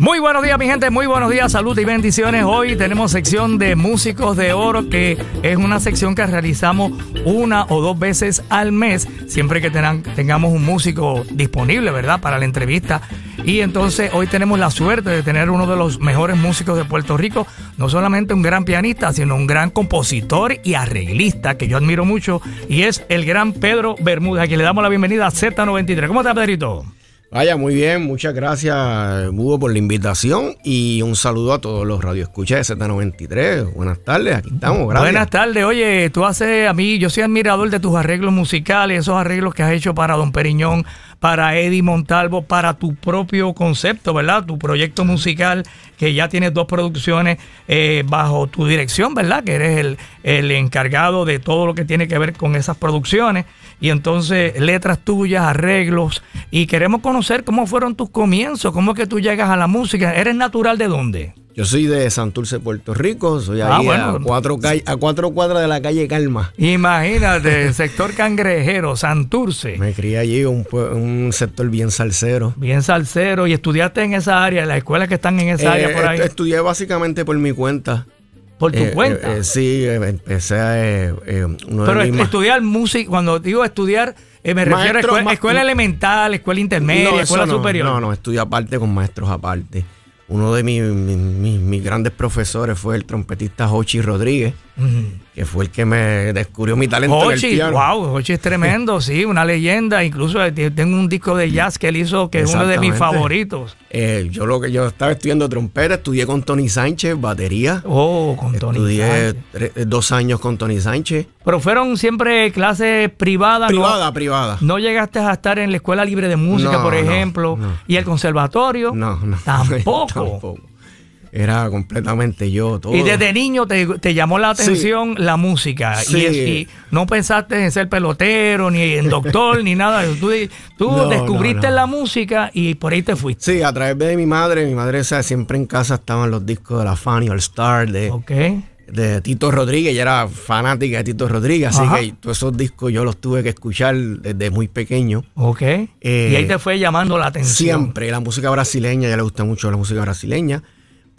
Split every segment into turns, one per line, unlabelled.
Muy buenos días, mi gente. Muy buenos días, salud y bendiciones. Hoy tenemos sección de músicos de oro, que es una sección que realizamos una o dos veces al mes, siempre que tengamos un músico disponible, ¿verdad? Para la entrevista. Y entonces hoy tenemos la suerte de tener uno de los mejores músicos de Puerto Rico, no solamente un gran pianista, sino un gran compositor y arreglista que yo admiro mucho, y es el gran Pedro Bermúdez, a quien le damos la bienvenida a Z93. ¿Cómo está, Pedrito?
Vaya, muy bien, muchas gracias, Hugo, por la invitación y un saludo a todos los radioescuchas de Z93. Buenas tardes, aquí estamos,
gracias. Buenas tardes, oye, tú haces a mí, yo soy admirador de tus arreglos musicales, esos arreglos que has hecho para Don Periñón, para Eddie Montalvo, para tu propio concepto, ¿verdad? Tu proyecto musical, que ya tienes dos producciones eh, bajo tu dirección, ¿verdad? Que eres el, el encargado de todo lo que tiene que ver con esas producciones y entonces letras tuyas, arreglos, y queremos conocer cómo fueron tus comienzos, cómo es que tú llegas a la música. ¿Eres natural de dónde?
Yo soy de Santurce, Puerto Rico, soy ah, ahí a, cuatro a cuatro cuadras de la calle Calma.
Imagínate, sector cangrejero, Santurce.
Me crié allí, un, un sector bien salsero.
Bien salsero, y estudiaste en esa área, en las escuelas que están en esa área por ahí.
Estudié básicamente por mi cuenta.
¿Por tu eh, cuenta?
Eh, eh, sí, empecé a...
Pero estudiar música, cuando digo estudiar, me refiero a escuela, elemental, escuela intermedia, escuela superior.
No, no, estudié aparte con maestros aparte. Uno de mis, mis grandes profesores fue el trompetista Jochi Rodríguez que fue el que me descubrió mi talento
Hochi,
en el piano.
Wow, Hochi es tremendo, sí, una leyenda. Incluso eh, tengo un disco de jazz que él hizo que es uno de mis favoritos.
Eh, yo lo que yo estaba estudiando trompeta, estudié con Tony Sánchez, batería.
Oh, con Tony
Estudié eh, dos años con Tony Sánchez.
Pero fueron siempre clases privadas.
Privada, ¿no? privada.
¿No llegaste a estar en la Escuela Libre de Música, por ejemplo? ¿Y el conservatorio?
No, no.
Tampoco. tampoco
era completamente yo. Todo.
Y desde niño te, llamó la atención la música. Y, no pensaste en ser pelotero, ni en doctor, ni nada. Tú, tú descubriste la música y por ahí te fuiste.
Sí, a través de mi madre. Mi madre, siempre en casa estaban los discos de la Fanny All Star, de, de Tito Rodríguez. Ella era fanática de Tito Rodríguez. Así que todos esos discos yo los tuve que escuchar desde muy pequeño.
Ok. y ahí te fue llamando la atención.
Siempre. La música brasileña, ya le gusta mucho la música brasileña.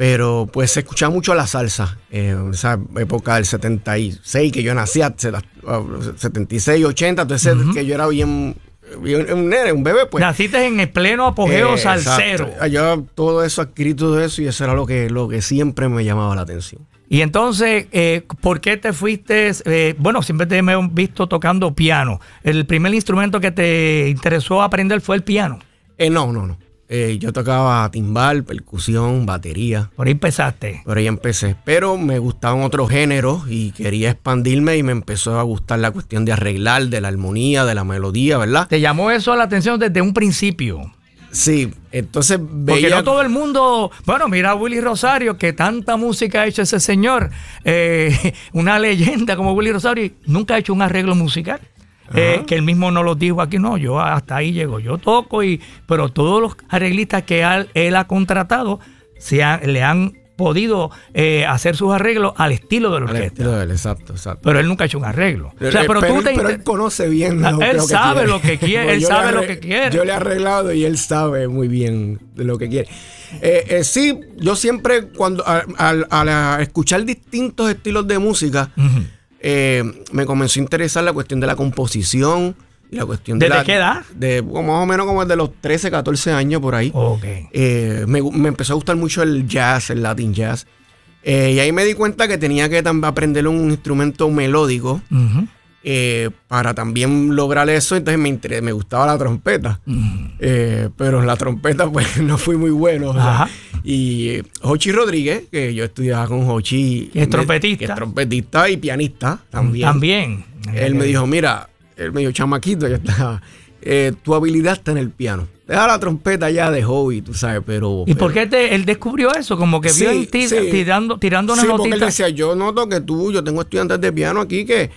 Pero pues se escuchaba mucho la salsa. Eh, en esa época del 76 que yo nací, 76, 80, entonces que yo era bien un nene, un bebé, pues.
Naciste en el pleno apogeo salsero.
Yo todo eso, adquirí todo eso y eso era lo que, lo que siempre me llamaba la atención.
Y entonces, eh, ¿por qué te fuiste? Eh, bueno, siempre te he visto tocando piano. ¿El primer instrumento que te interesó aprender fue el piano?
no, no, no. Eh, yo tocaba timbal, percusión, batería.
Por ahí empezaste.
Por ahí empecé. Pero me gustaban otros géneros y quería expandirme y me empezó a gustar la cuestión de arreglar, de la armonía, de la melodía, ¿verdad?
¿Te llamó eso la atención desde un principio?
Sí, entonces
veía... Porque no todo el mundo... Bueno, mira a Willy Rosario, que tanta música ha hecho ese señor. Eh, una leyenda como Willy Rosario, nunca ha hecho un arreglo musical. Eh, que él mismo no lo dijo aquí, no, yo hasta ahí llego, yo toco, y pero todos los arreglistas que él, ha contratado se le han podido eh, hacer sus arreglos al estilo de la orquesta. Al estilo
de él, exacto, exacto.
Pero él nunca ha hecho un arreglo.
Pero, o pero, tú él conoce bien.
Lo, él sabe lo que quiere, él sabe lo que quiere.
Yo le he arreglado y él sabe muy bien de lo que quiere. Eh, sí, yo siempre cuando al, escuchar distintos estilos de música, eh, me comenzó a interesar la cuestión de la composición y la cuestión
de
la,
qué edad?
De más o menos como de los 13, 14 años por ahí. Eh, me, empezó a gustar mucho el jazz, el latin jazz. Eh, y ahí me di cuenta que tenía que aprender un instrumento melódico. Eh, para también lograr eso, entonces me, me gustaba la trompeta. Mm. Eh, pero en la trompeta, pues no fui muy bueno. Y Jochi Rodríguez, que yo estudiaba con Jochi.
es trompetista.
Que es trompetista y pianista también.
También.
Él me dijo: Mira, él me dijo, chamaquito, ya está. Eh, tu habilidad está en el piano. Deja la trompeta ya de hobby, tú sabes, pero...
¿Y por qué él descubrió eso? Como que vio tirando, tirando una
sí, porque él decía, yo noto que tú, yo tengo estudiantes de piano aquí que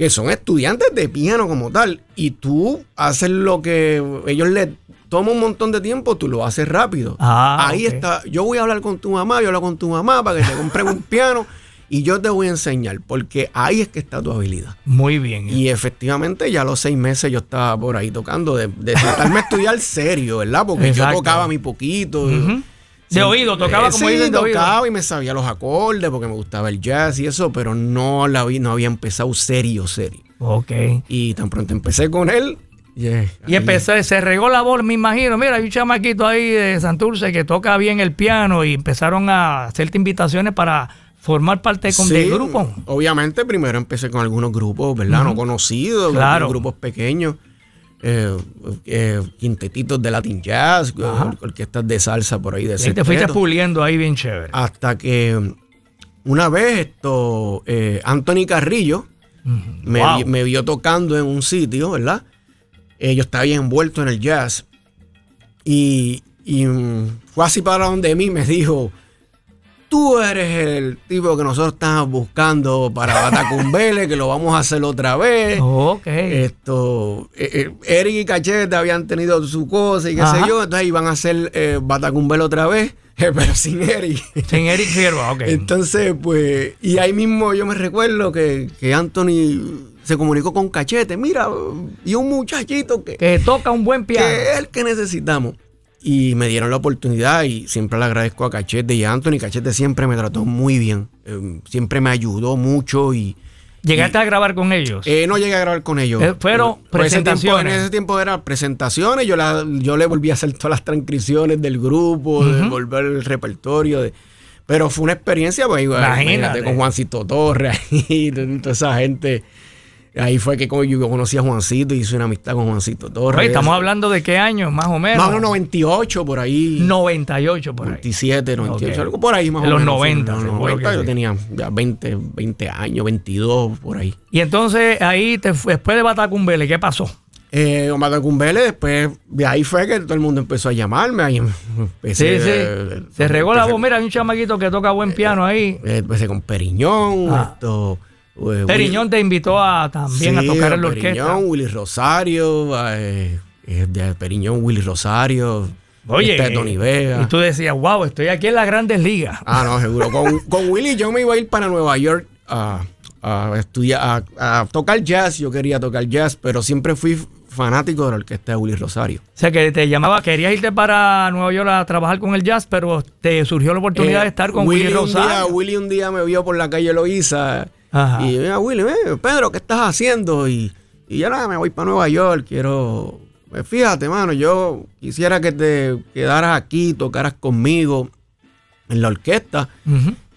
que son estudiantes de piano como tal, y tú haces lo que ellos le toma un montón de tiempo, tú lo haces rápido. Ah, Ahí está. Yo voy a hablar con tu mamá, yo hablo con tu mamá para que te compre un piano y yo te voy a enseñar, porque ahí es que está tu habilidad.
Muy bien.
Y efectivamente, ya a los seis meses yo estaba por ahí tocando, de, de a estudiar serio, ¿verdad? Porque yo tocaba mi poquito.
De oído, tocaba como
sí,
de
tocaba y me sabía los acordes porque me gustaba el jazz y eso, pero no, la vi, no había empezado serio, serio.
Ok.
Y tan pronto empecé con él,
y empecé, se regó la voz, me imagino. Mira, hay un chamaquito ahí de Santurce que toca bien el piano y empezaron a hacerte invitaciones para formar parte con, del grupo.
Obviamente, primero empecé con algunos grupos, ¿verdad? No conocidos, claro. grupos pequeños. Eh, eh, quintetitos de Latin Jazz, orquestas de salsa por ahí de
Y te fuiste puliendo ahí bien chévere.
Hasta que una vez esto, eh, Anthony Carrillo me, vio tocando en un sitio, ¿verdad? yo estaba bien envuelto en el jazz. Y, y fue así para donde mí me dijo, tú eres el tipo que nosotros estamos buscando para Batacumbele, que lo vamos a hacer otra vez.
ok.
Esto, eh, eh, Eric y Cachete habían tenido su cosa y qué sé yo, entonces iban a hacer eh, Batacumbele otra vez, pero sin Eric.
Sin Eric Fierro, ok.
Entonces, pues, y ahí mismo yo me recuerdo que, que Anthony se comunicó con Cachete, mira, y un muchachito que...
Que toca un buen piano.
Que es el que necesitamos. Y me dieron la oportunidad y siempre le agradezco a Cachete y a Anthony. Cachete siempre me trató muy bien. Eh, siempre me ayudó mucho y...
¿Llegaste a grabar con ellos?
Eh, no llegué a grabar con ellos.
Eh, fueron presentaciones.
en ese tiempo eran presentaciones. Yo, la, yo le volví a hacer todas las transcripciones del grupo, de volver el repertorio. De, pero fue una experiencia, pues, imagínate, con Juancito Torres y toda esa gente Ahí fue que yo conocí a Juancito y hice una amistad con Juancito Torres.
estamos hablando de qué año, más o menos.
Más o menos 98 por ahí.
98 por ahí.
97, 98, algo por ahí más
o
menos.
Los 90.
los 90 yo tenía ya 20, 20 años, 22 por ahí.
Y entonces ahí, después de Batacumbele, ¿qué pasó?
Eh, Batacumbele, después de ahí fue que todo el mundo empezó a llamarme. Ahí
empecé, sí, sí. Se regó la voz. Mira, hay un chamaquito que toca buen piano ahí.
Eh, empecé con Periñón, ah. esto
Periñón te invitó a también a tocar en la Periñón,
Willy Rosario, eh, de Periñón, Willy Rosario.
Oye, este Tony Vega. y tú decías, wow, estoy aquí en las grandes ligas.
Ah, no, seguro. Con, Willy yo me iba a ir para Nueva York a, estudiar, a, tocar jazz. Yo quería tocar jazz, pero siempre fui fanático de la orquesta de Willy Rosario.
O sea, que te llamaba, querías irte para Nueva York a trabajar con el jazz, pero te surgió la oportunidad eh, de estar con Willy, Rosario.
Willy un día me vio por la calle Y mira, Willy, Pedro, ¿qué estás haciendo? Y, y ya nada, me voy para Nueva York, quiero... Pues fíjate, mano, yo quisiera que te quedaras aquí, tocaras conmigo en la orquesta.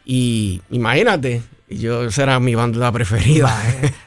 Y imagínate, yo esa era mi banda preferida.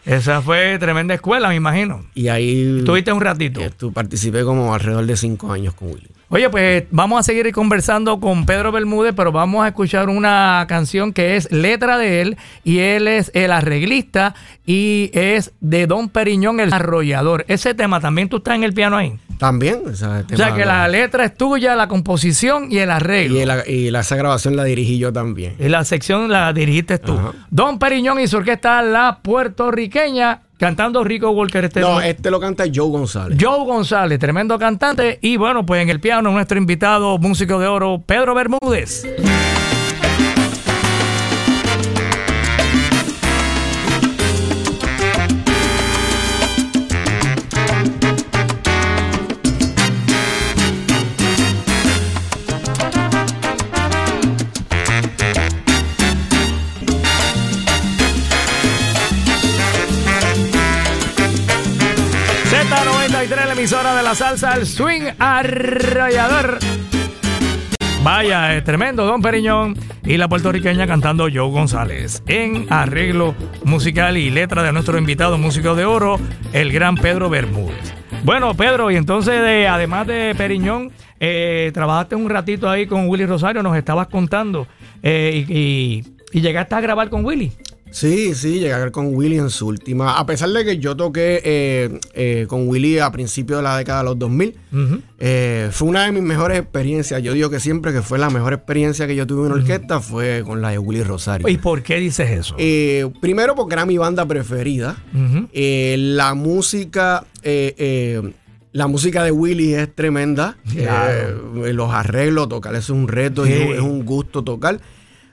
esa fue tremenda escuela, me imagino.
Y ahí...
Estuviste un ratito.
Tú participé como alrededor de cinco años con Willy.
Oye, pues vamos a seguir conversando con Pedro Bermúdez, pero vamos a escuchar una canción que es letra de él y él es el arreglista y es de Don Periñón, el arrollador. Ese tema también tú estás en el piano ahí.
También.
O sea, que la letra es tuya, la composición y el arreglo.
Y, la, esa grabación la dirigí yo también.
Y la sección la dirigiste tú. Don Periñón y su orquesta La Puertorriqueña Cantando Rico Walker
este. No, este lo canta Joe González.
Joe González, tremendo cantante. Y bueno, pues en el piano nuestro invitado, músico de oro, Pedro Bermúdez. Emisora de la salsa, el swing arrollador. Vaya, es tremendo, Don Periñón y la puertorriqueña cantando Joe González en arreglo musical y letra de nuestro invitado músico de oro, el gran Pedro Bermúdez. Bueno, Pedro, y entonces, además de Periñón, eh, trabajaste un ratito ahí con Willy Rosario, nos estabas contando, eh, y, y llegaste a grabar con Willy.
Sí, sí, llegué a ver con Willy en su última. A pesar de que yo toqué eh, eh, con Willy a principios de la década de los 2000, eh, fue una de mis mejores experiencias. Yo digo que siempre que fue la mejor experiencia que yo tuve en orquesta fue con la de Willy Rosario.
¿Y por qué dices eso?
primero porque era mi banda preferida. la música. La música de Willy es tremenda. los arreglos, tocar es un reto y es un gusto tocar.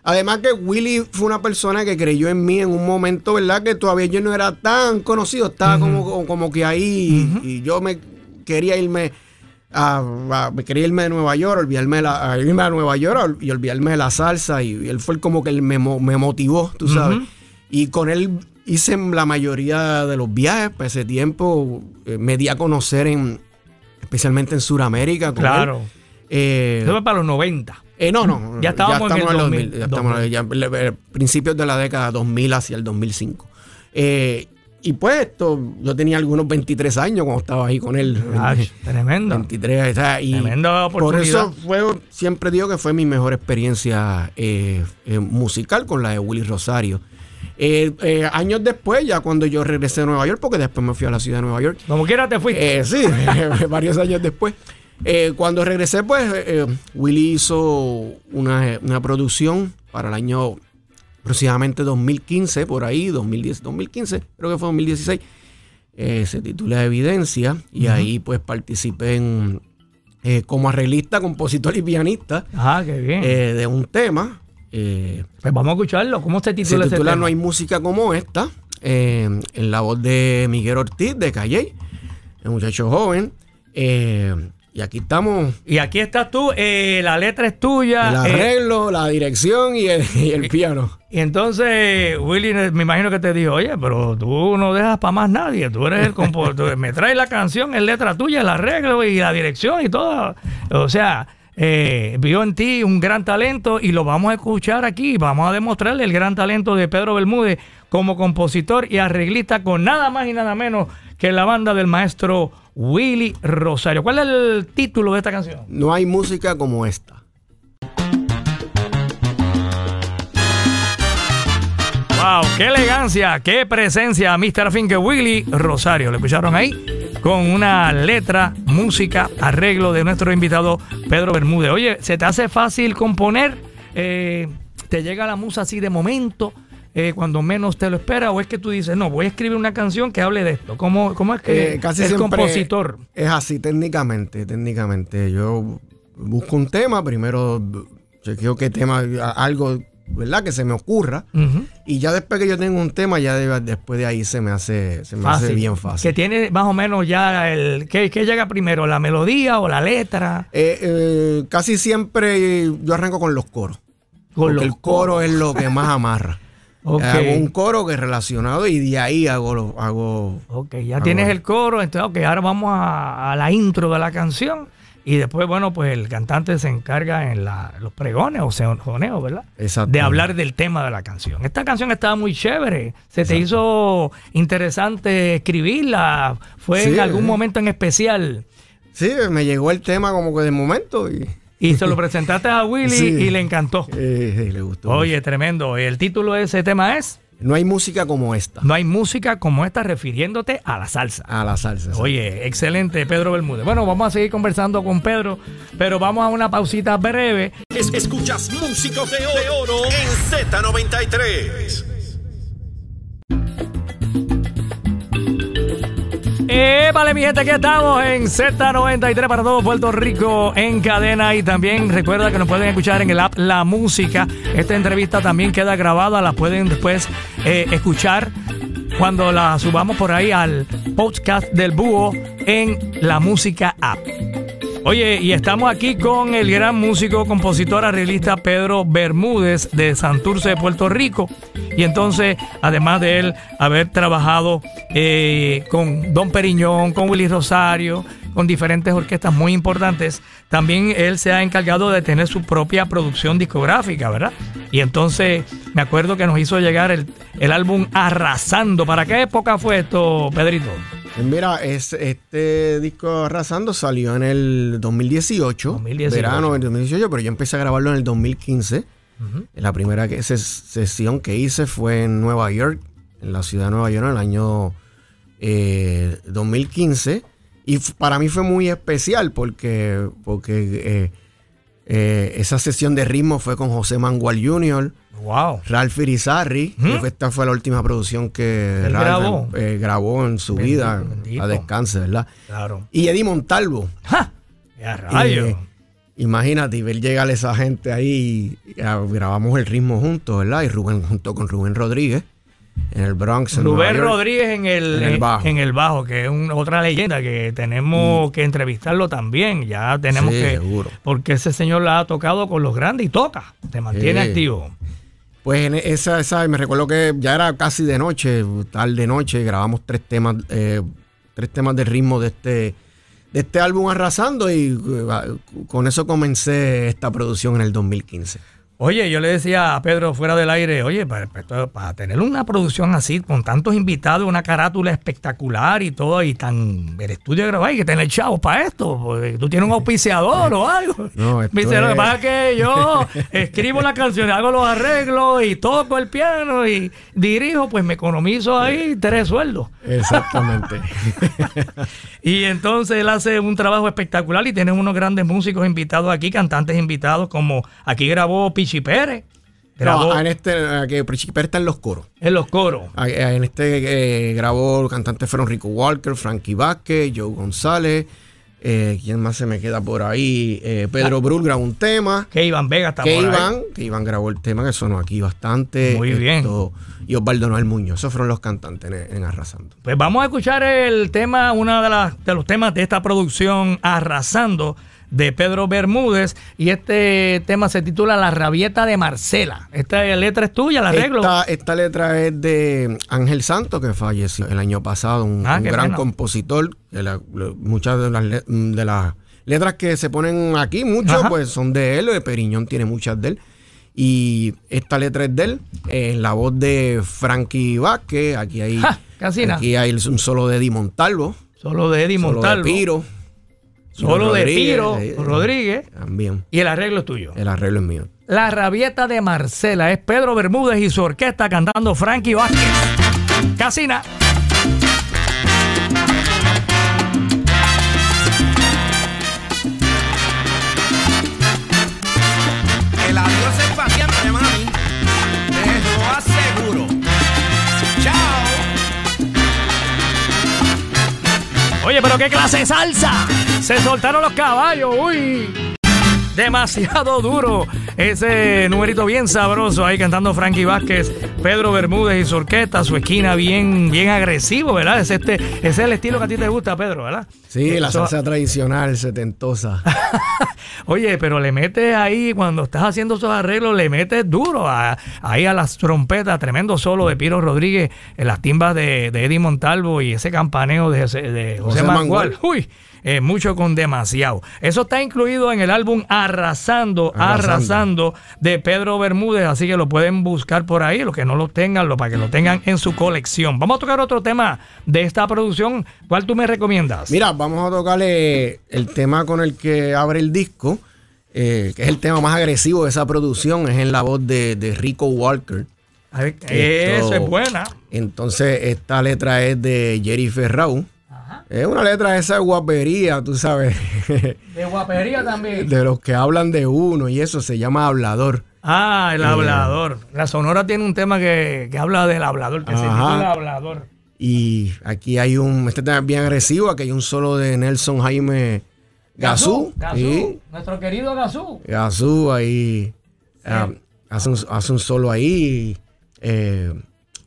Además que Willy fue una persona que creyó en mí en un momento, ¿verdad? Que todavía yo no era tan conocido, estaba como, como que ahí y yo me quería irme me quería irme de Nueva York, olvidarme la, a irme a Nueva York y olvidarme de la salsa. Y, él fue como que él me, motivó, tú sabes. Y con él hice la mayoría de los viajes. Para ese tiempo eh, me di a conocer en, especialmente en Sudamérica.
Claro. Eh, Eso fue para los 90.
Eh, no, no. Ya estábamos, en el 2000. ya estamos ya, principios de la década 2000 hacia el 2005. Eh, y pues esto, yo tenía algunos 23 años cuando estaba ahí con él.
tremendo.
23, y Tremendo Por eso fue, siempre digo que fue mi mejor experiencia eh, eh, musical con la de Willy Rosario. Eh, años después, ya cuando yo regresé a Nueva York, porque después me fui a la ciudad de Nueva York.
Como quiera te fuiste.
sí, varios años después. Cuando regresé, pues Willy hizo una, una producción para el año aproximadamente 2015, por ahí, 2010, 2015, creo que fue 2016, eh, se titula Evidencia y ahí pues participé en, eh, como arreglista, compositor y pianista
ah, qué bien.
Eh, de un tema.
pues vamos a escucharlo, ¿cómo se titula?
Se titula No hay música como esta, en la voz de Miguel Ortiz de Calle, un muchacho joven. Y aquí estamos.
Y aquí estás tú, eh, la letra es tuya.
El eh, arreglo, la dirección y el, piano.
Y entonces Willy me imagino que te dijo, oye, pero tú no dejas para más nadie, tú eres el compositor, me traes la canción, es letra tuya, el arreglo y la dirección y todo. O sea, eh, vio en ti un gran talento y lo vamos a escuchar aquí, vamos a demostrarle el gran talento de Pedro Bermúdez como compositor y arreglista con nada más y nada menos que la banda del maestro Willy Rosario. ¿Cuál es el título de esta canción?
No hay música como esta.
Wow, qué elegancia, qué presencia, Mr. Finke Willy Rosario. ¿Lo escucharon ahí? Con una letra, música, arreglo de nuestro invitado Pedro Bermúdez. Oye, ¿se te hace fácil componer? Eh, ¿Te llega la musa así de momento? Eh, cuando menos te lo espera o es que tú dices, no, voy a escribir una canción que hable de esto? ¿Cómo, cómo es que
eh, casi el compositor? Es así, técnicamente, técnicamente. Yo busco un tema, primero chequeo qué tema, algo, ¿verdad? Que se me ocurra. Y ya después que yo tengo un tema, ya después de ahí se me hace, se me hace bien fácil.
Que tiene más o menos ya el... ¿qué, llega primero? ¿La melodía o la letra?
Eh, casi siempre yo arranco con los coros. porque el coro es lo que más amarra. Hago un coro que es relacionado y de ahí hago... hago
ok, ya tienes el coro, entonces ok, ahora vamos a, la intro de la canción y después, bueno, pues el cantante se encarga en los pregones o sejoneos, ¿verdad? Exacto. De hablar del tema de la canción. Esta canción estaba muy chévere. ¿Se te hizo interesante escribirla? ¿Fue en algún momento en especial?
Sí, me llegó el tema como que de momento y...
Y se lo presentaste a Willy y le encantó.
le gustó.
Oye, tremendo. El título de ese tema es...
No hay música como esta.
No hay música como esta refiriéndote a la salsa.
A la salsa.
Oye, excelente, Pedro Bermúdez. Bueno, vamos a seguir conversando con Pedro, pero vamos a una pausita breve.
escuchas Músicos de Oro en Z93.
Eh, vale, mi gente, aquí estamos en Z93 para todo Puerto Rico en cadena. Y también recuerda que nos pueden escuchar en el app La Música. Esta entrevista también queda grabada, la pueden después eh, escuchar cuando la subamos por ahí al podcast del Búho en La Música App. Oye, y estamos aquí con el gran músico, compositor, arreglista Pedro Bermúdez de Santurce de Puerto Rico. Y entonces, además de él haber trabajado eh, con Don Periñón, con Willy Rosario, con diferentes orquestas muy importantes, también él se ha encargado de tener su propia producción discográfica, ¿verdad? Y entonces me acuerdo que nos hizo llegar el, el álbum Arrasando. ¿Para qué época fue esto, Pedrito?
Pues mira, es, este disco Arrasando salió en el 2018, verano del 2018, pero yo empecé a grabarlo en el 2015. La primera sesión que hice fue en Nueva York, en la ciudad de Nueva York, en el año 2015. Eh, y para mí fue muy especial porque, porque eh, eh, esa sesión de ritmo fue con José Mangual Jr.,
Wow.
Ralph Irizarry, esta fue la última producción que Ralph eh, grabó? en su vida a descanse, ¿verdad?
Claro.
Y Eddie Montalvo.
¡Ja! rayo!
imagínate, ver llegar a esa gente ahí y grabamos el ritmo juntos, ¿verdad? Y Rubén junto con Rubén Rodríguez. en el Bronx.
Rubén Rodríguez en el, en el, bajo. En el bajo, que es otra leyenda que tenemos mm. que entrevistarlo también. Ya tenemos que. Porque ese señor la ha tocado con los grandes y toca, se mantiene activo.
Pues en esa, esa, me recuerdo que ya era casi de noche, tarde noche, grabamos tres temas, eh, tres temas de ritmo de este, de este álbum Arrasando y eh, con eso comencé esta producción en el 2015.
Oye, yo le decía a Pedro fuera del aire, oye, para, tener una producción así, con tantos invitados, una carátula espectacular y todo, y tan el estudio de grabar, hay que tener chavos para esto, porque tú tienes un auspiciador o algo. No, Me dice, lo que pasa es que yo escribo la canción, hago los arreglos y toco el piano y dirijo, pues me economizo ahí tres sueldos.
Exactamente.
y entonces él hace un trabajo espectacular y tiene unos grandes músicos invitados aquí, cantantes invitados, como aquí grabó Pichi Pérez.
Grabó, en este, que Pichi Pérez está en los coros.
En los coros.
En este eh, grabó cantantes fueron Rico Walker, Frankie Vázquez, Joe González. Eh, ¿Quién más se me queda por ahí? Eh, Pedro ah. Brul grabó un tema.
Que Iván Vega está que
por ahí. Que Iván grabó el tema que sonó aquí bastante.
Muy bien.
Y Osvaldo Noel Muñoz. Esos fueron los cantantes en, Arrasando.
Pues vamos a escuchar el tema, uno de, las, de los temas de esta producción Arrasando de Pedro Bermúdez y este tema se titula La rabieta de Marcela. Esta letra es tuya, la arreglo.
Esta, letra es de Ángel Santos, que falleció el año pasado, un, ah, gran compositor. muchas de las, de las letras que se ponen aquí, muchas pues son de él, Periñón tiene muchas de él. Y esta letra es de él, en la voz de Frankie Vázquez, aquí hay, aquí hay un solo de Eddie Montalvo.
Solo de Eddie Montalvo.
de Piro.
Solo de Piro eh,
Rodríguez. También.
Y el arreglo es tuyo.
El arreglo es mío.
La rabieta de Marcela es Pedro Bermúdez y su orquesta cantando Frankie Vázquez. Casina. Oye, pero qué clase de salsa. Se soltaron los caballos, uy. Demasiado duro. Ese numerito bien sabroso ahí cantando Frankie Vázquez, Pedro Bermúdez y su orquesta, su esquina bien, bien agresivo, ¿verdad? Es este, ese es el estilo que a ti te gusta, Pedro, ¿verdad?
Sí, la salsa tradicional, setentosa.
Oye, pero le metes ahí, cuando estás haciendo esos arreglos, le metes duro ahí a las trompetas, tremendo solo de Piro Rodríguez, en las timbas de, Eddie Montalvo y ese campaneo de, José, José Mangual. Uy, eh, mucho con demasiado. Eso está incluido en el álbum Arrasando, Arrasando, de Pedro Bermúdez, así que lo pueden buscar por ahí, los que no lo tengan, lo, para que lo tengan en su colección. Vamos a tocar otro tema de esta producción. ¿Cuál tú me recomiendas?
Mira, vamos a tocarle el tema con el que abre el disco. Eh, que es el tema más agresivo de esa producción, es en la voz de, Rico Walker.
Eso es buena.
Entonces, esta letra es de Jerry Ferrau. Es una letra de esa guapería, tú sabes.
De guapería también.
De los que hablan de uno y eso se llama hablador.
Ah, el eh, hablador. La Sonora tiene un tema que, habla del hablador, que se llama hablador.
Y aquí hay un, este tema bien agresivo, aquí hay un solo de Nelson Jaime Gazú.
Gazú, nuestro querido Gazú.
Gazú ahí ah, hace, un, hace, un, solo ahí. Eh,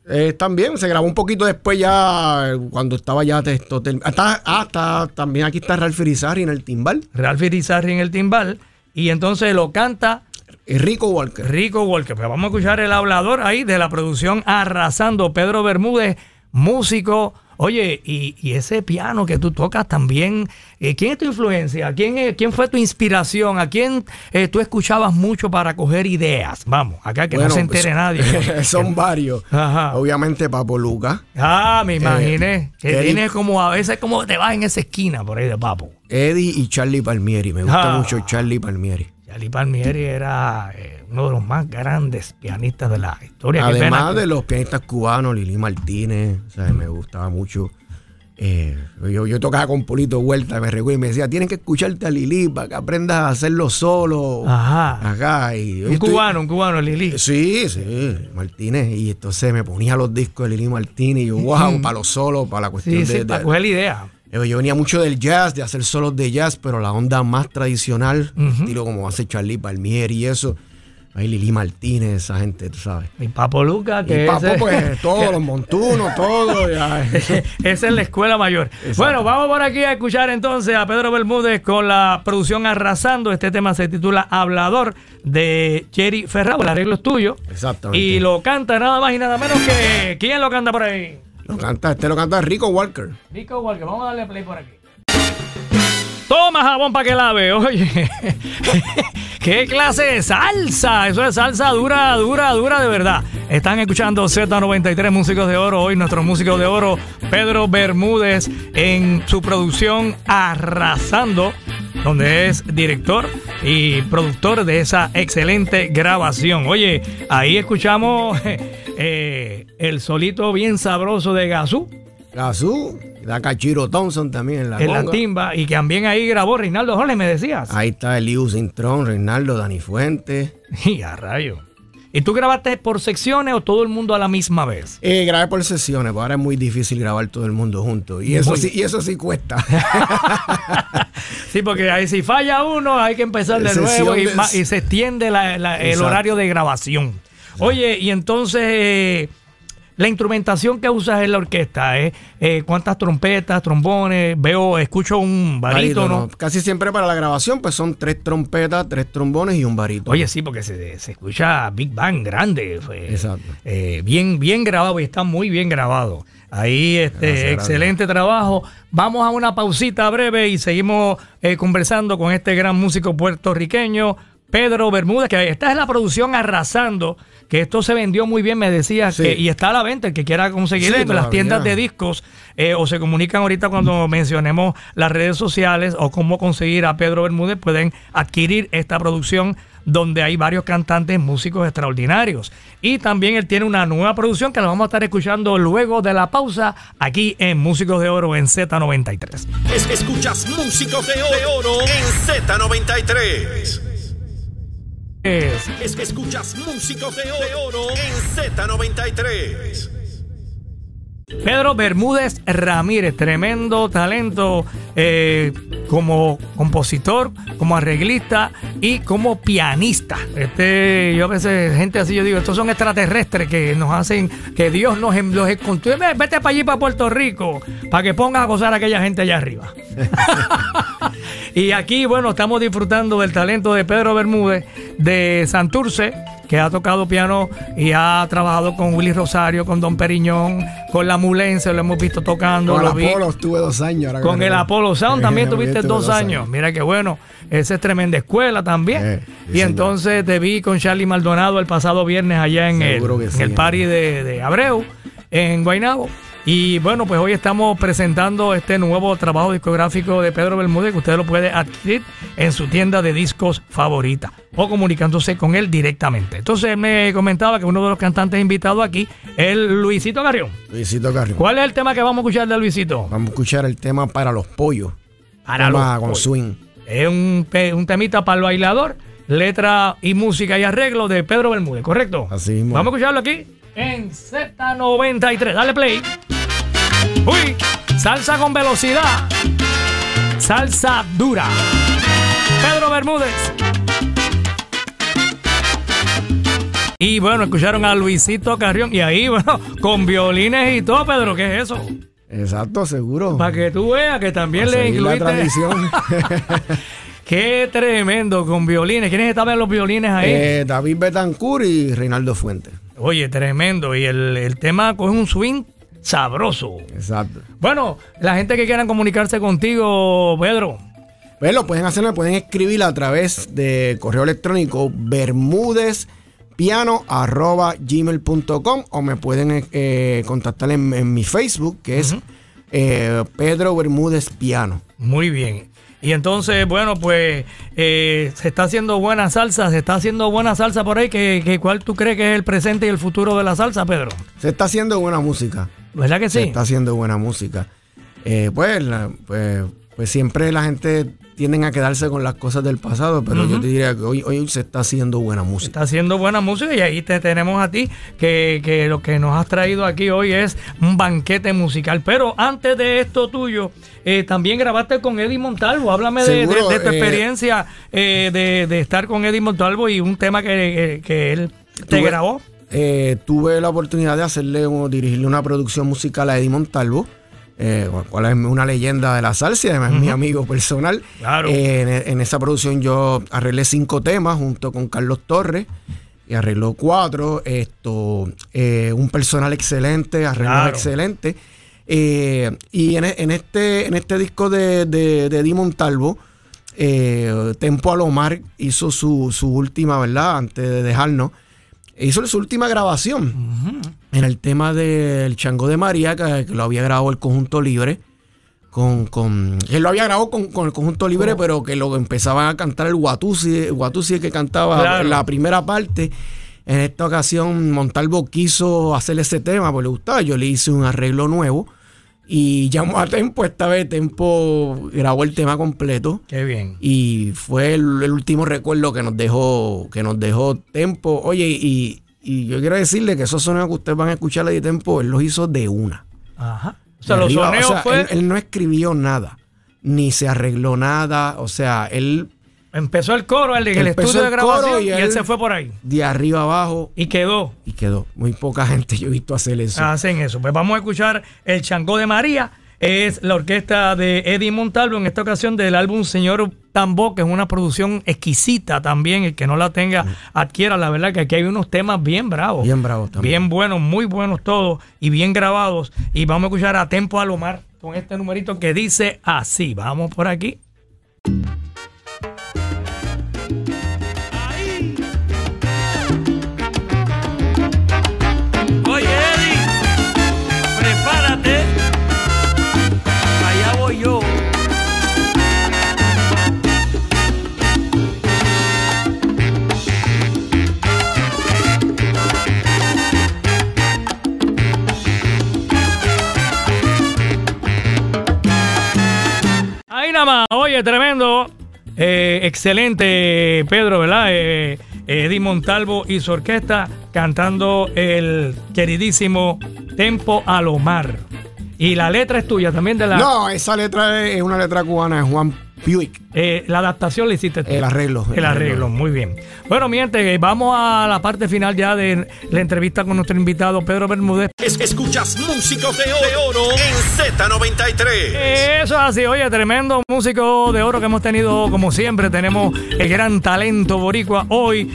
eh, también se grabó un poquito después ya, cuando estaba ya texto. Hasta, hasta también aquí está Ralph Irizarry en el timbal.
Ralph Irizarry en el timbal. Y entonces lo canta
Rico Walker.
Rico Walker. Pues vamos a escuchar el hablador ahí de la producción Arrasando. Pedro Bermúdez, músico Oye, y, ese piano que tú tocas también, eh, ¿quién es tu influencia? ¿Quién, ¿Quién fue tu inspiración? ¿A quién eh, tú escuchabas mucho para coger ideas? Vamos, acá que no se entere nadie.
son varios. Obviamente Papo Luca.
Ah, me imaginé. Eh, que tiene como a veces como te vas en esa esquina por ahí de Papo.
Eddie y Charlie Palmieri. Me gusta ah. mucho Charlie Palmieri.
Charlie Palmieri era uno de los más grandes pianistas de la historia.
Además de los pianistas cubanos, Lili Martínez, o sea, me gustaba mucho. Eh, yo, tocaba con Polito Vuelta, me recuerdo y me decía, tienes que escucharte a Lili para que aprendas a hacerlo solo.
Ajá.
Acá.
un cubano, un cubano, Lili.
Sí, sí, Martínez. Y entonces me ponía los discos de Lili Martínez y yo, wow, para los solos, para la cuestión de,
para coger la idea.
Eh, yo venía mucho del jazz, de hacer solos de jazz, pero la onda más tradicional, estilo como hace Charlie Palmieri y eso Ahí Lili Martínez, esa gente, tú sabes.
Y Papo Luca, que
y Papo, pues, todos los montunos, todo.
Esa es la escuela mayor. Bueno, vamos por aquí a escuchar entonces a Pedro Bermúdez con la producción Arrasando. Este tema se titula Hablador de Jerry Ferrao. El arreglo es tuyo.
Exactamente.
Y lo canta nada más y nada menos que. ¿Quién lo canta por ahí?
Lo canta, este lo canta Rico Walker.
Rico Walker, vamos a darle play por aquí. Toma jabón para que lave, oye. ¿Qué clase de salsa? Eso es salsa dura, dura, dura de verdad. Están escuchando Z93 Músicos de Oro. Hoy nuestro músico de oro, Pedro Bermúdez, en su producción Arrasando, donde es director y productor de esa excelente grabación. Oye, ahí escuchamos eh, el solito bien sabroso de Gazú.
Gazú, la Cachiro Thompson también en la
En la timba. Y que también ahí grabó Reinaldo Jorge, me decías.
Ahí está Eliu Cintrón, Reinaldo, Dani Fuentes.
Y a rayo. ¿Y tú grabaste por secciones o todo el mundo a la misma vez?
Eh, grabé por secciones, pues ahora es muy difícil grabar todo el mundo junto. Y eso, sí, y eso sí cuesta.
sí, porque ahí si falla uno hay que empezar de nuevo y, y, se extiende la, el horario de grabación. Oye, y entonces... Eh, la instrumentación que usas en la orquesta, ¿eh? eh cuántas trompetas, trombones? Veo, escucho un barítono.
Casi siempre para la grabación, pues son tres trompetas, tres trombones y un barítono.
Oye, sí, porque se, escucha Big Bang grande.
Exacto.
Eh, bien, bien grabado y está muy bien grabado. Ahí, este, excelente trabajo. Vamos a una pausita breve y seguimos eh, conversando con este gran músico puertorriqueño, Pedro Bermúdez, que esta es la producción arrasando que esto se vendió muy bien, me decía, y está a la venta, el que quiera conseguirlo en las tiendas de discos, eh, o se comunican ahorita cuando mencionemos las redes sociales o cómo conseguir a Pedro Bermúdez, pueden adquirir esta producción donde hay varios cantantes, músicos extraordinarios. Y también él tiene una nueva producción que la vamos a estar escuchando luego de la pausa aquí en Músicos de Oro en Z93.
escuchas Músicos de Oro en Z93. Es que escuchas músicos de oro en Z93.
Pedro Bermúdez Ramírez, tremendo talento eh, como compositor, como arreglista y como pianista. Este, yo a veces, gente así, yo digo, estos son extraterrestres que nos hacen, que Dios nos los encontró. Vete para allí, para Puerto Rico, para que pongas a gozar a aquella gente allá arriba. y aquí, bueno, estamos disfrutando del talento de Pedro Bermúdez de Santurce que ha tocado piano y ha trabajado con Willy Rosario, con Don Periñón, con la Mulense, lo hemos visto tocando.
Con el Apolo estuve dos años.
con el Apolo Sound también tuviste dos, años. Mira qué bueno. Esa es tremenda escuela también. Eh, y entonces te vi con Charlie Maldonado el pasado viernes allá en el, en el party de, de Abreu, en Guaynabo. Y bueno, pues hoy estamos presentando este nuevo trabajo discográfico de Pedro Bermúdez que usted lo puede adquirir en su tienda de discos favorita o comunicándose con él directamente. Entonces me comentaba que uno de los cantantes invitados aquí es Luisito Carrión.
Luisito Carrión.
¿Cuál es el tema que vamos a escuchar de Luisito?
Vamos a escuchar el tema para los pollos. Para los con swing.
Es un, un temita para el bailador, letra y música y arreglo de Pedro Bermúdez, ¿correcto?
Así mismo.
Vamos a escucharlo aquí en Z93. Dale play. Uy, salsa con velocidad. Salsa dura. Pedro Bermúdez. Y bueno, escucharon a Luisito Carrión y ahí, bueno, con violines y todo, Pedro, ¿qué es eso?
Exacto, seguro.
Para que tú veas que también le incluiste.
la tradición.
Qué tremendo, con violines. ¿Quiénes estaban en los violines ahí?
Eh, David Betancourt y Reinaldo Fuentes.
Oye, tremendo. Y el, el tema coge un swing sabroso.
Exacto.
Bueno, la gente que quieran comunicarse contigo, Pedro.
Pues lo pueden hacer, me pueden escribir a través de correo electrónico bermudespiano.gmail.com o me pueden eh, contactar en, mi Facebook, que es eh, Pedro Bermúdez Piano.
Muy bien. Y entonces, bueno, pues eh, se está haciendo buena salsa, se está haciendo buena salsa por ahí. Que, ¿Cuál tú crees que es el presente y el futuro de la salsa, Pedro?
Se está haciendo buena música.
¿Verdad que sí?
Se está haciendo buena música. Eh, pues, pues, pues, siempre la gente tienden a quedarse con las cosas del pasado, pero yo te diría que hoy, hoy se está haciendo buena música.
Está haciendo buena música y ahí te tenemos a ti, que, que lo que nos has traído aquí hoy es un banquete musical. Pero antes de esto tuyo, eh, también grabaste con Eddie Montalvo. Háblame de, tu eh, experiencia eh, de, estar con Eddie Montalvo y un tema que, él te grabó.
tuve la oportunidad de hacerle, dirigirle una producción musical a Eddie Montalvo eh, cual es una leyenda de la salsa, además es mi amigo personal. Eh, en, esa producción yo arreglé cinco temas junto con Carlos Torres y arregló cuatro. Esto, eh, un personal excelente, arreglos excelente. y en, este, en este disco de, de, de Dimon Talvo, Tempo Alomar hizo su, su última, ¿verdad? Antes de dejarnos hizo su última grabación en el tema del Chango de María, que, lo había grabado el Conjunto Libre. Con, con, él lo había grabado con, el Conjunto Libre, oh. pero que lo empezaban a cantar el Watusi, el Watusi que cantaba la primera parte. En esta ocasión Montalvo quiso hacer ese tema porque le gustaba. Yo le hice un arreglo nuevo y llamó a Tempo, esta vez Tempo grabó el tema completo.
Qué bien.
Y fue el, último recuerdo que nos dejó, que nos dejó Tempo. Oye, y, yo quiero decirle que esos sonidos que ustedes van a escuchar de Tempo, él los hizo de una.
Ajá. O sea, los sonidos fue...
él no escribió nada, ni se arregló nada. O sea, él
Empezó el coro en el estudio de grabación y, él, se fue por ahí.
De arriba abajo.
Y quedó.
Y quedó. Muy poca gente yo he visto hacer eso.
Hacen eso. Pues vamos a escuchar el Changó de María. Es la orquesta de Eddie Montalvo, en esta ocasión del álbum Señor Tambo, que es una producción exquisita también. El que no la tenga, adquiera. La verdad que aquí hay unos temas bien bravos.
Bien bravos también.
Bien buenos, muy buenos todos y bien grabados. Y vamos a escuchar a Tempo Alomar con este numerito que dice así. Vamos por aquí. Oye, tremendo. Eh, excelente, Pedro, ¿verdad? Eh, Eddie Montalvo y su orquesta cantando el queridísimo Tempo Alomar. Y la letra es tuya también de la.
No, esa letra es una letra cubana de Juan Buick.
Eh, la adaptación le hiciste
tú. El arreglo.
El, arreglo, muy bien. Bueno, mi gente, vamos a la parte final ya de la entrevista con nuestro invitado Pedro Bermúdez.
escuchas Músicos de Oro en Z93.
Eso es así, oye, tremendo músico de oro que hemos tenido, como siempre, tenemos el gran talento boricua. Hoy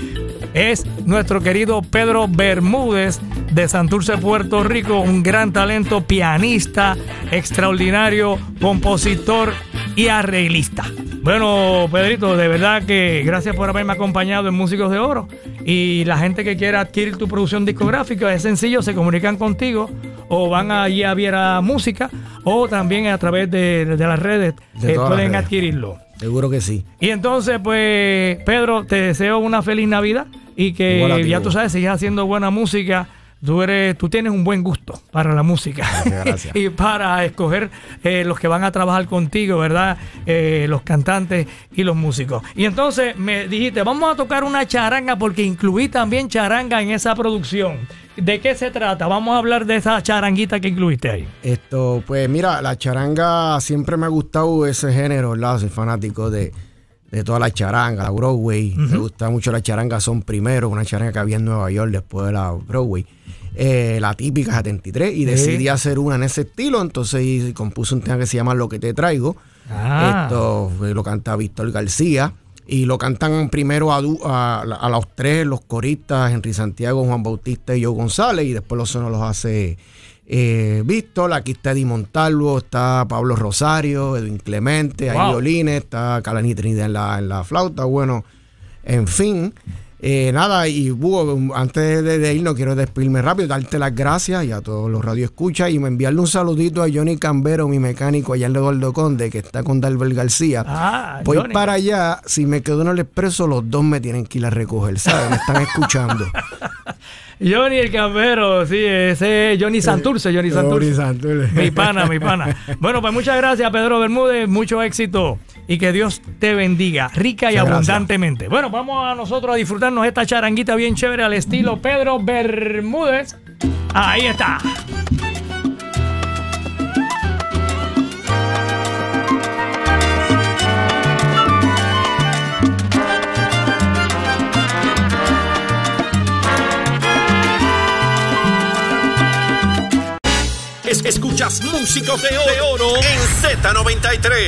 es nuestro querido Pedro Bermúdez de Santurce, Puerto Rico, un gran talento, pianista, extraordinario, compositor y arreglista. Bueno, Pedrito, de verdad que gracias por haberme acompañado en Músicos de Oro. Y la gente que quiera adquirir tu producción discográfica es sencillo, se comunican contigo o van allí a Viera Música o también a través de, las redes eh, pueden adquirirlo.
Seguro que sí.
Y entonces, pues, Pedro, te deseo una feliz Navidad y que ya tú sabes, sigas haciendo buena música Tú, eres, tú tienes un buen gusto para la música y para escoger eh, los que van a trabajar contigo, ¿verdad? Eh, los cantantes y los músicos. Y entonces me dijiste, vamos a tocar una charanga porque incluí también charanga en esa producción. ¿De qué se trata? Vamos a hablar de esa charanguita que incluiste ahí.
Esto, pues mira, la charanga siempre me ha gustado ese género, ¿verdad? Soy fanático de, de toda la charanga, la Broadway. Me gusta mucho la charanga son primero, una charanga que había en Nueva York después de la Broadway. Eh, la típica 73, y decidí hacer una en ese estilo, entonces compuse un tema que se llama Lo que te traigo. Ah. Esto eh, lo canta Víctor García. Y lo cantan primero a, a, los tres, los coristas, Henry Santiago, Juan Bautista y yo González, y después los sonos los hace eh, Víctor, aquí está Eddie Montalvo, está Pablo Rosario, Edwin Clemente, hay violines, está Calani Trinidad en la, en la flauta, bueno, en fin. Eh, nada, y Búho, antes de, ir, no quiero despedirme rápido, darte las gracias y a todos los radioescuchas y enviarle un saludito a Johnny Cambero, mi mecánico allá en Eduardo Conde, que está con Dalbert García. Ah, Voy para allá, si me quedo en el expreso, los dos me tienen que ir a recoger, ¿sabes? Me están escuchando.
Johnny el Cambero, sí, ese es Johnny Santurce, Johnny Santurce. Mi pana, mi pana. Bueno, pues muchas gracias, Pedro Bermúdez, mucho éxito y que Dios te bendiga rica y abundantemente. Bueno, vamos a nosotros a disfrutarnos esta charanguita bien chévere al estilo Pedro Bermúdez. Ahí está.
Escuchas Músicos de Oro en Z93.